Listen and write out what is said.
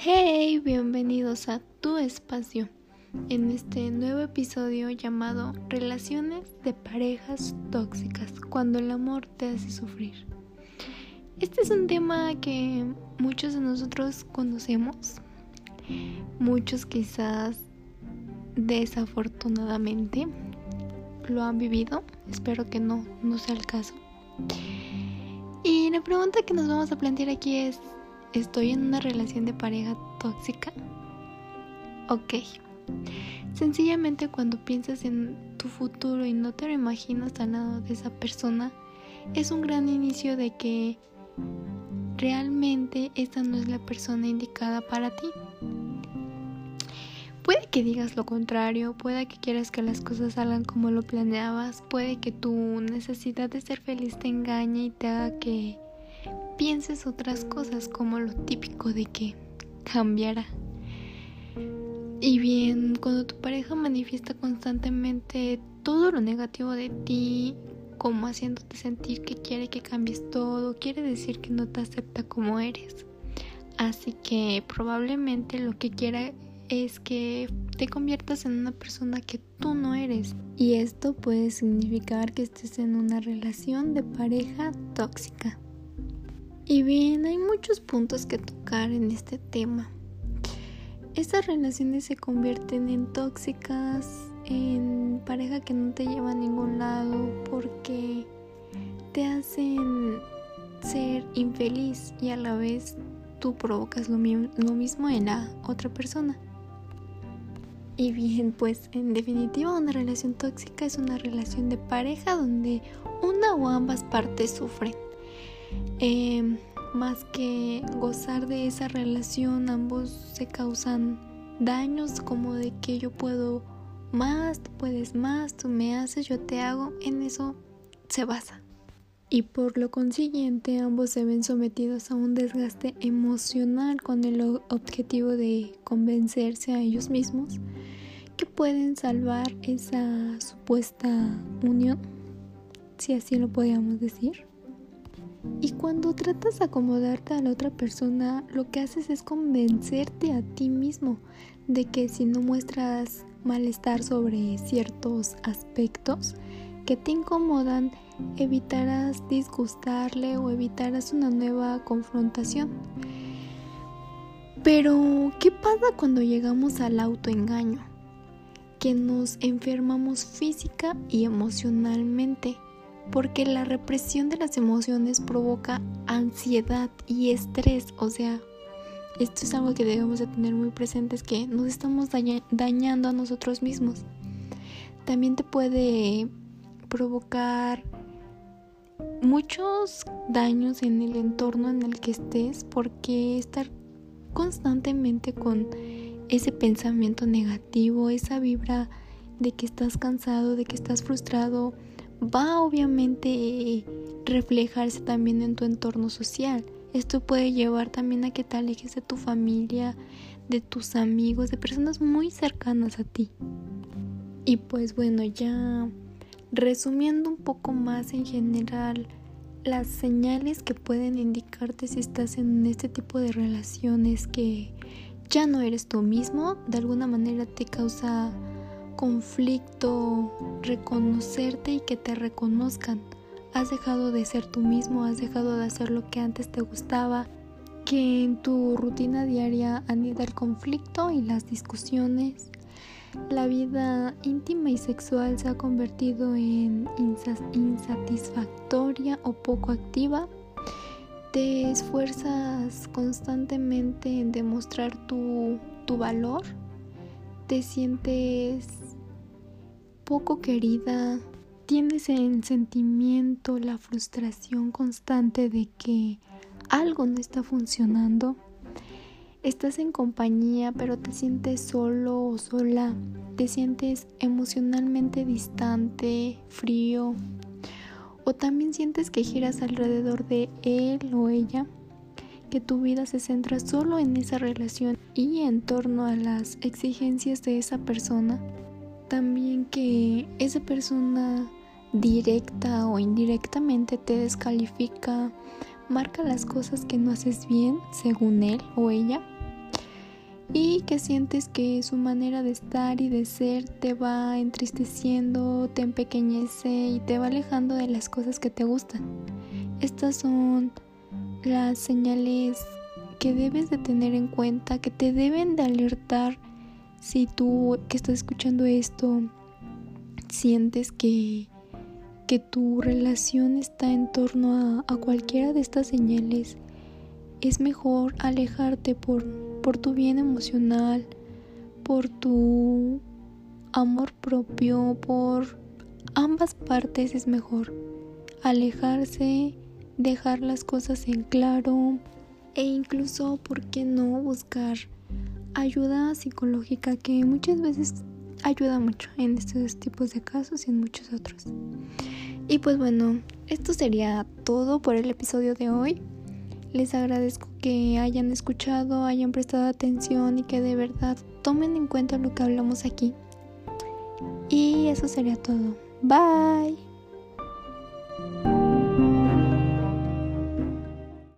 Hey, bienvenidos a tu espacio en este nuevo episodio llamado Relaciones de parejas tóxicas, cuando el amor te hace sufrir. Este es un tema que muchos de nosotros conocemos, muchos quizás desafortunadamente lo han vivido, espero que no, no sea el caso. Y la pregunta que nos vamos a plantear aquí es, ¿Estoy en una relación de pareja tóxica? Ok. Sencillamente cuando piensas en tu futuro y no te lo imaginas al lado de esa persona, es un gran inicio de que realmente esta no es la persona indicada para ti. Puede que digas lo contrario, puede que quieras que las cosas salgan como lo planeabas, puede que tu necesidad de ser feliz te engañe y te haga que pienses otras cosas como lo típico de que cambiará. Y bien, cuando tu pareja manifiesta constantemente todo lo negativo de ti, como haciéndote sentir que quiere que cambies todo, quiere decir que no te acepta como eres. Así que probablemente lo que quiera es que te conviertas en una persona que tú no eres. Y esto puede significar que estés en una relación de pareja tóxica. Y bien, hay muchos puntos que tocar en este tema. Estas relaciones se convierten en tóxicas, en pareja que no te lleva a ningún lado porque te hacen ser infeliz y a la vez tú provocas lo, lo mismo en la otra persona. Y bien, pues en definitiva una relación tóxica es una relación de pareja donde una o ambas partes sufren. Em, más que gozar de esa relación, ambos se causan daños como de que yo puedo más, tú puedes más, tú me haces, yo te hago, en eso se basa. Y por lo consiguiente ambos se ven sometidos a un desgaste emocional con el objetivo de convencerse a ellos mismos que pueden salvar esa supuesta unión, si así lo podíamos decir. Y cuando tratas de acomodarte a la otra persona, lo que haces es convencerte a ti mismo de que si no muestras malestar sobre ciertos aspectos que te incomodan, evitarás disgustarle o evitarás una nueva confrontación. Pero, ¿qué pasa cuando llegamos al autoengaño? Que nos enfermamos física y emocionalmente porque la represión de las emociones provoca ansiedad y estrés, o sea, esto es algo que debemos de tener muy presente, es que nos estamos dañando a nosotros mismos. También te puede provocar muchos daños en el entorno en el que estés porque estar constantemente con ese pensamiento negativo, esa vibra de que estás cansado, de que estás frustrado, va obviamente reflejarse también en tu entorno social. Esto puede llevar también a que te alejes de tu familia, de tus amigos, de personas muy cercanas a ti. Y pues bueno, ya resumiendo un poco más en general, las señales que pueden indicarte si estás en este tipo de relaciones que ya no eres tú mismo, de alguna manera te causa conflicto reconocerte y que te reconozcan. Has dejado de ser tú mismo, has dejado de hacer lo que antes te gustaba, que en tu rutina diaria anida el conflicto y las discusiones. La vida íntima y sexual se ha convertido en insatisfactoria o poco activa. Te esfuerzas constantemente en demostrar tu, tu valor. Te sientes poco querida, tienes el sentimiento, la frustración constante de que algo no está funcionando. Estás en compañía, pero te sientes solo o sola. Te sientes emocionalmente distante, frío. O también sientes que giras alrededor de él o ella. Que tu vida se centra solo en esa relación y en torno a las exigencias de esa persona también que esa persona directa o indirectamente te descalifica, marca las cosas que no haces bien según él o ella. y que sientes que su manera de estar y de ser te va entristeciendo, te empequeñece y te va alejando de las cosas que te gustan. Estas son las señales que debes de tener en cuenta, que te deben de alertar si tú que estás escuchando esto sientes que, que tu relación está en torno a, a cualquiera de estas señales, es mejor alejarte por, por tu bien emocional, por tu amor propio, por ambas partes es mejor. Alejarse, dejar las cosas en claro e incluso, ¿por qué no buscar ayuda psicológica que muchas veces ayuda mucho en estos tipos de casos y en muchos otros? Y pues bueno, esto sería todo por el episodio de hoy. Les agradezco que hayan escuchado, hayan prestado atención y que de verdad tomen en cuenta lo que hablamos aquí. Y eso sería todo. Bye.